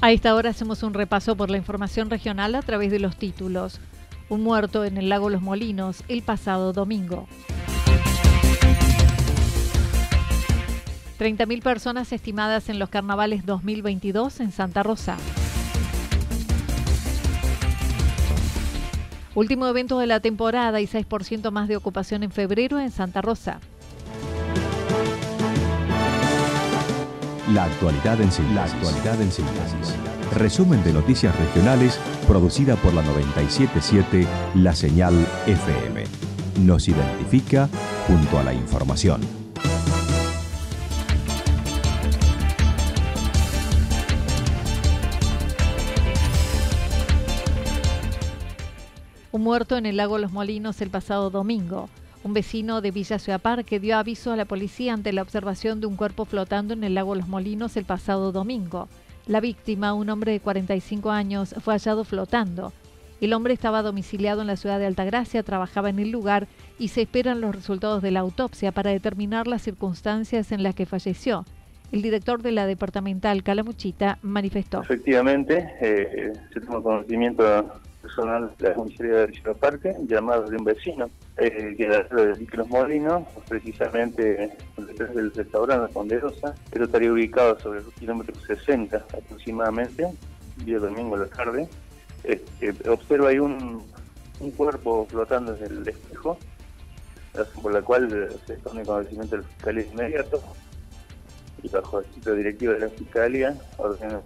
A esta hora hacemos un repaso por la información regional a través de los títulos. Un muerto en el lago Los Molinos el pasado domingo. 30.000 personas estimadas en los carnavales 2022 en Santa Rosa. Último evento de la temporada y 6% más de ocupación en febrero en Santa Rosa. La actualidad en síntesis. Resumen de noticias regionales producida por la 977 La Señal FM. Nos identifica junto a la información. Un muerto en el lago Los Molinos el pasado domingo. Un vecino de Villa Ciudad Parque dio aviso a la policía ante la observación de un cuerpo flotando en el lago Los Molinos el pasado domingo. La víctima, un hombre de 45 años, fue hallado flotando. El hombre estaba domiciliado en la ciudad de Altagracia, trabajaba en el lugar y se esperan los resultados de la autopsia para determinar las circunstancias en las que falleció. El director de la departamental Calamuchita manifestó. Efectivamente, eh, se toma conocimiento personal de la comisaría de Parque, llamado de un vecino, eh, que era de Los Molinos, precisamente detrás del restaurante Ponderosa, pero estaría ubicado sobre el kilómetro 60 aproximadamente, día domingo a la tarde. Este, observa ahí un, un cuerpo flotando desde el espejo, por la cual se pone conocimiento del fiscalía inmediato y bajo el sitio directivo de la fiscalía ordena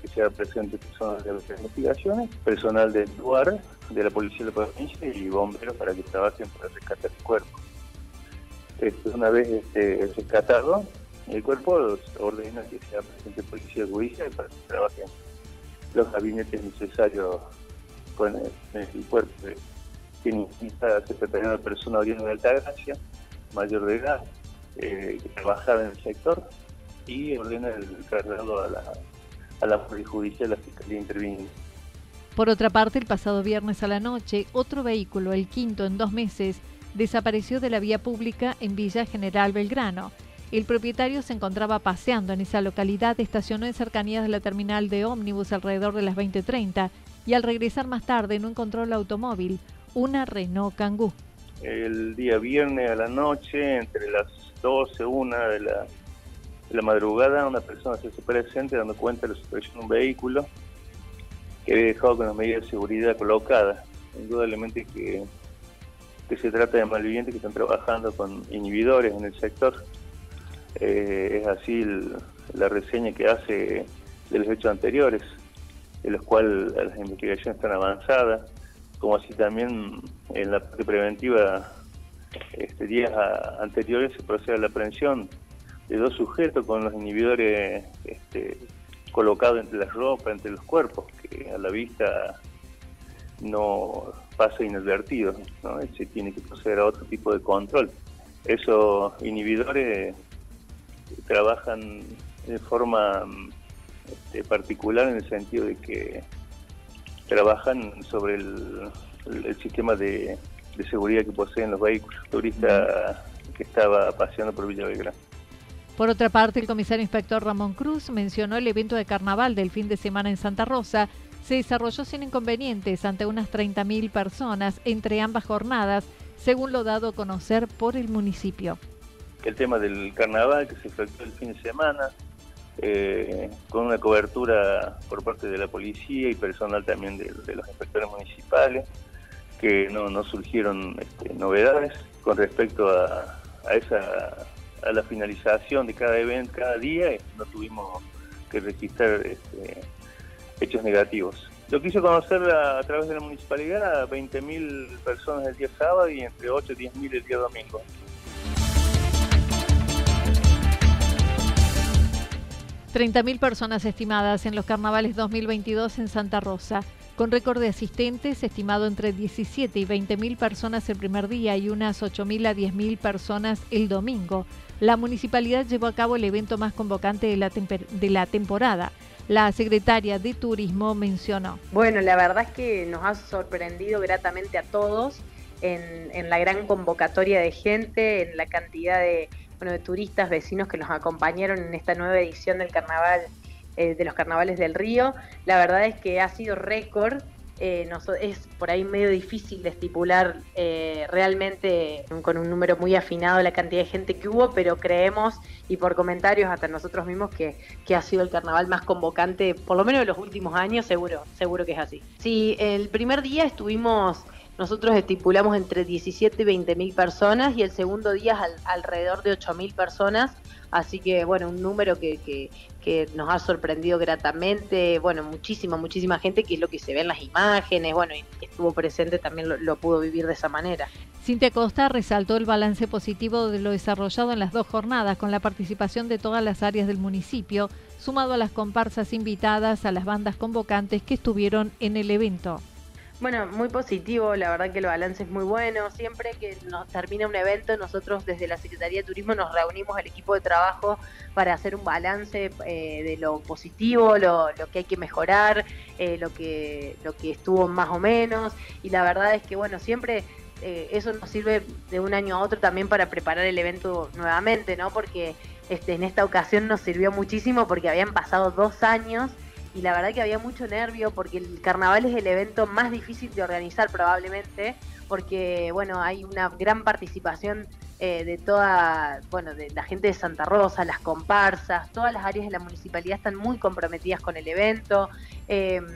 que sea presente personal de las investigaciones, personal del lugar, de la policía de la provincia y bomberos para que trabajen para rescatar el cuerpo. Una vez este, rescatado el cuerpo, ordena que sea presente policía judicial para que trabajen los gabinetes necesarios con el, cuerpo. Tiene se prepara una persona oriunda de Altagracia, mayor de edad, eh, que trabajaba en el sector y ordena el traslado a la a la Judicial la Fiscalía intervino. Por otra parte, el pasado viernes a la noche, otro vehículo, el quinto en dos meses, desapareció de la vía pública en Villa General Belgrano. El propietario se encontraba paseando en esa localidad, estacionó en cercanías de la terminal de ómnibus alrededor de las 20.30 y al regresar más tarde no encontró el automóvil, una Renault Kangoo. El día viernes a la noche, entre las 12, una de la la madrugada una persona se hace presente dando cuenta de la situación de un vehículo que había dejado con las medidas de seguridad colocadas. Indudablemente que, que se trata de malvivientes que están trabajando con inhibidores en el sector. Eh, es así la reseña que hace de los hechos anteriores, en los cuales las investigaciones están avanzadas, como así también en la parte preventiva este, días anteriores se procede a la aprehensión de dos sujetos con los inhibidores este, colocados entre las ropas, entre los cuerpos, que a la vista no pasa inadvertido, ¿no? se tiene que proceder a otro tipo de control. Esos inhibidores trabajan de forma este, particular en el sentido de que trabajan sobre el, sistema de, seguridad que poseen los vehículos turistas que estaba paseando por Villa Belgrano. Por otra parte, el comisario inspector Ramón Cruz mencionó el evento de carnaval del fin de semana en Santa Rosa. Se desarrolló sin inconvenientes ante unas 30.000 personas entre ambas jornadas, según lo dado a conocer por el municipio. El tema del carnaval que se efectuó el fin de semana, eh, con una cobertura por parte de la policía y personal también de, los inspectores municipales, que no, surgieron este, novedades con respecto a esa a la finalización de cada evento, cada día, no tuvimos que registrar este, hechos negativos. Lo quiso conocer a, través de la municipalidad a 20.000 personas el día sábado y entre 8 y 10.000 el día domingo. ...30.000 personas estimadas en los carnavales 2022 en Santa Rosa con récord de asistentes estimado entre 17 y 20 mil personas el primer día y unas 8 mil a 10 mil personas el domingo. La municipalidad llevó a cabo el evento más convocante de la, de la temporada. La secretaria de Turismo mencionó. Bueno, la verdad es que nos ha sorprendido gratamente a todos en, la gran convocatoria de gente, en la cantidad de, bueno, de turistas, vecinos que nos acompañaron en esta nueva edición del carnaval eh, de los carnavales del río. La verdad es que ha sido récord. Eh, es por ahí medio difícil de estipular eh, realmente con un número muy afinado la cantidad de gente que hubo, pero creemos y por comentarios hasta nosotros mismos que, que ha sido el carnaval más convocante, por lo menos de los últimos años, seguro, seguro que es así. Sí, el primer día estuvimos nosotros estipulamos entre 17 y 20 mil personas y el segundo día alrededor de 8 mil personas. Así que, bueno, un número que, que, nos ha sorprendido gratamente. Bueno, muchísima, muchísima gente, que es lo que se ve en las imágenes. Bueno, y estuvo presente también lo, lo pudo vivir de esa manera. Cintia Costa resaltó el balance positivo de lo desarrollado en las dos jornadas, con la participación de todas las áreas del municipio, sumado a las comparsas invitadas, a las bandas convocantes que estuvieron en el evento. Bueno, muy positivo, la verdad que el balance es muy bueno. Siempre que nos termina un evento, nosotros desde la Secretaría de Turismo nos reunimos al equipo de trabajo para hacer un balance eh, de lo positivo, lo, que hay que mejorar, eh, lo, que, lo que estuvo más o menos. Y la verdad es que, bueno, siempre eh, eso nos sirve de un año a otro también para preparar el evento nuevamente, ¿no? Porque este, en esta ocasión nos sirvió muchísimo porque habían pasado dos años y la verdad que había mucho nervio porque el carnaval es el evento más difícil de organizar probablemente porque bueno hay una gran participación eh, de toda bueno de la gente de Santa Rosa las comparsas todas las áreas de la municipalidad están muy comprometidas con el evento em,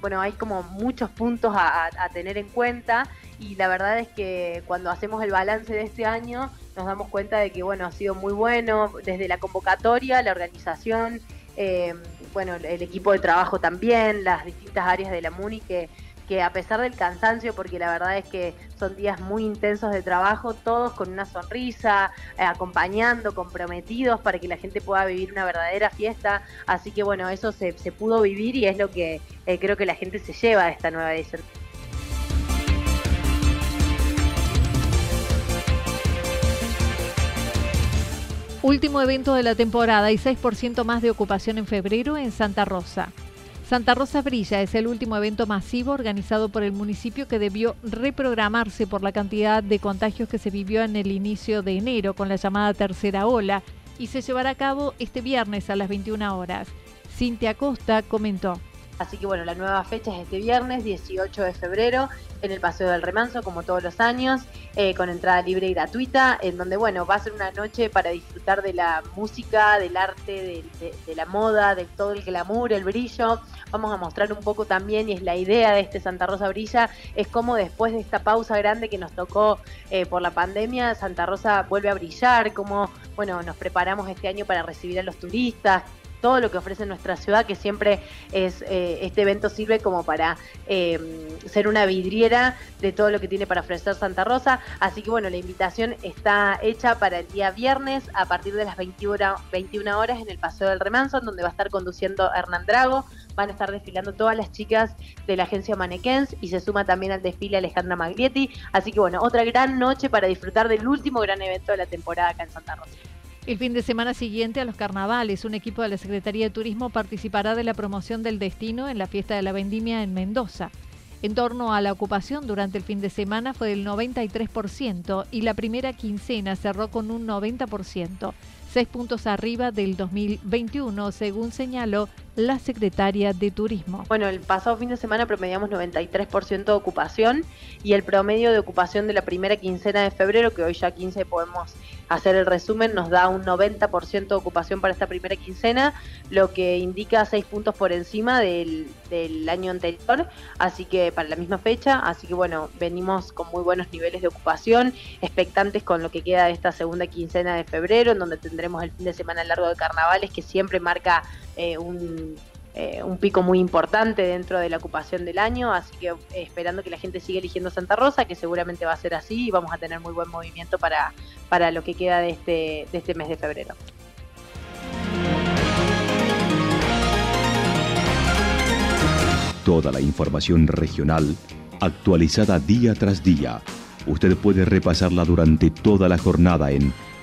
bueno hay como muchos puntos a, a tener en cuenta y la verdad es que cuando hacemos el balance de este año nos damos cuenta de que bueno ha sido muy bueno desde la convocatoria la organización eh, bueno, el equipo de trabajo también, las distintas áreas de la MUNI que, que a pesar del cansancio, porque la verdad es que son días muy intensos de trabajo, todos con una sonrisa, eh, acompañando, comprometidos para que la gente pueda vivir una verdadera fiesta. Así que bueno, eso se, pudo vivir y es lo que eh, creo que la gente se lleva de esta nueva edición. Último evento de la temporada y 6% más de ocupación en febrero en Santa Rosa. Santa Rosa Brilla es el último evento masivo organizado por el municipio que debió reprogramarse por la cantidad de contagios que se vivió en el inicio de enero con la llamada tercera ola y se llevará a cabo este viernes a las 21 horas. Cintia Costa comentó. Así que bueno, la nueva fecha es este viernes, 18 de febrero, en el Paseo del Remanso, como todos los años, eh, con entrada libre y gratuita, en donde bueno, va a ser una noche para disfrutar de la música, del arte, de, la moda, de todo el glamour, el brillo. Vamos a mostrar un poco también, y es la idea de este Santa Rosa Brilla, es como después de esta pausa grande que nos tocó eh, por la pandemia, Santa Rosa vuelve a brillar, como bueno, nos preparamos este año para recibir a los turistas, todo lo que ofrece nuestra ciudad, que siempre es eh, este evento sirve como para em, ser una vidriera de todo lo que tiene para ofrecer Santa Rosa. Así que bueno, la invitación está hecha para el día viernes a partir de las 21, 21 horas en el Paseo del Remanso, donde va a estar conduciendo Hernán Drago. Van a estar desfilando todas las chicas de la agencia Manequens y se suma también al desfile Alejandra Maglietti. Así que bueno, otra gran noche para disfrutar del último gran evento de la temporada acá en Santa Rosa. El fin de semana siguiente a los carnavales, un equipo de la Secretaría de Turismo participará de la promoción del destino en la fiesta de la vendimia en Mendoza. En torno a la ocupación durante el fin de semana fue del 93% y la primera quincena cerró con un 90% seis puntos arriba del 2021, según señaló la secretaria de Turismo. Bueno, el pasado fin de semana promediamos 93% de ocupación y el promedio de ocupación de la primera quincena de febrero, que hoy ya 15 podemos hacer el resumen, nos da un 90% de ocupación para esta primera quincena, lo que indica seis puntos por encima del, del año anterior, así que para la misma fecha, así que bueno, venimos con muy buenos niveles de ocupación, expectantes con lo que queda de esta segunda quincena de febrero, en donde tendremos el fin de semana largo de carnavales, que siempre marca eh, un eh, un pico muy importante dentro de la ocupación del año, así que eh, esperando que la gente siga eligiendo Santa Rosa, que seguramente va a ser así y vamos a tener muy buen movimiento para, para lo que queda de este, de este mes de febrero. Toda la información regional actualizada día tras día. Usted puede repasarla durante toda la jornada en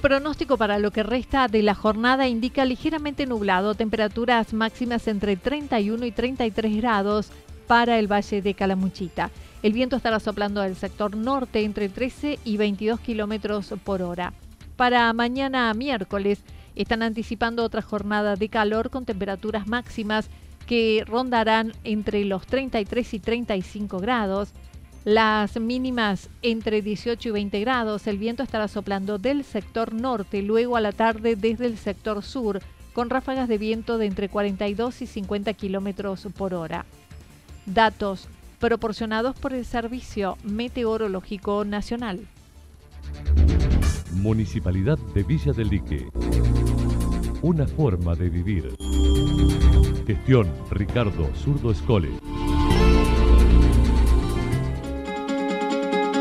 Pronóstico para lo que resta de la jornada indica ligeramente nublado, temperaturas máximas entre 31 y 33 grados para el valle de Calamuchita. El viento estará soplando del sector norte entre 13 y 22 kilómetros por hora. Para mañana miércoles están anticipando otra jornada de calor con temperaturas máximas que rondarán entre los 33 y 35 grados. Las mínimas entre 18 y 20 grados. El viento estará soplando del sector norte, luego a la tarde desde el sector sur, con ráfagas de viento de entre 42 y 50 kilómetros por hora. Datos proporcionados por el Servicio Meteorológico Nacional. Municipalidad de Villa del Lique. Una forma de vivir. Gestión Ricardo Zurdo Escole.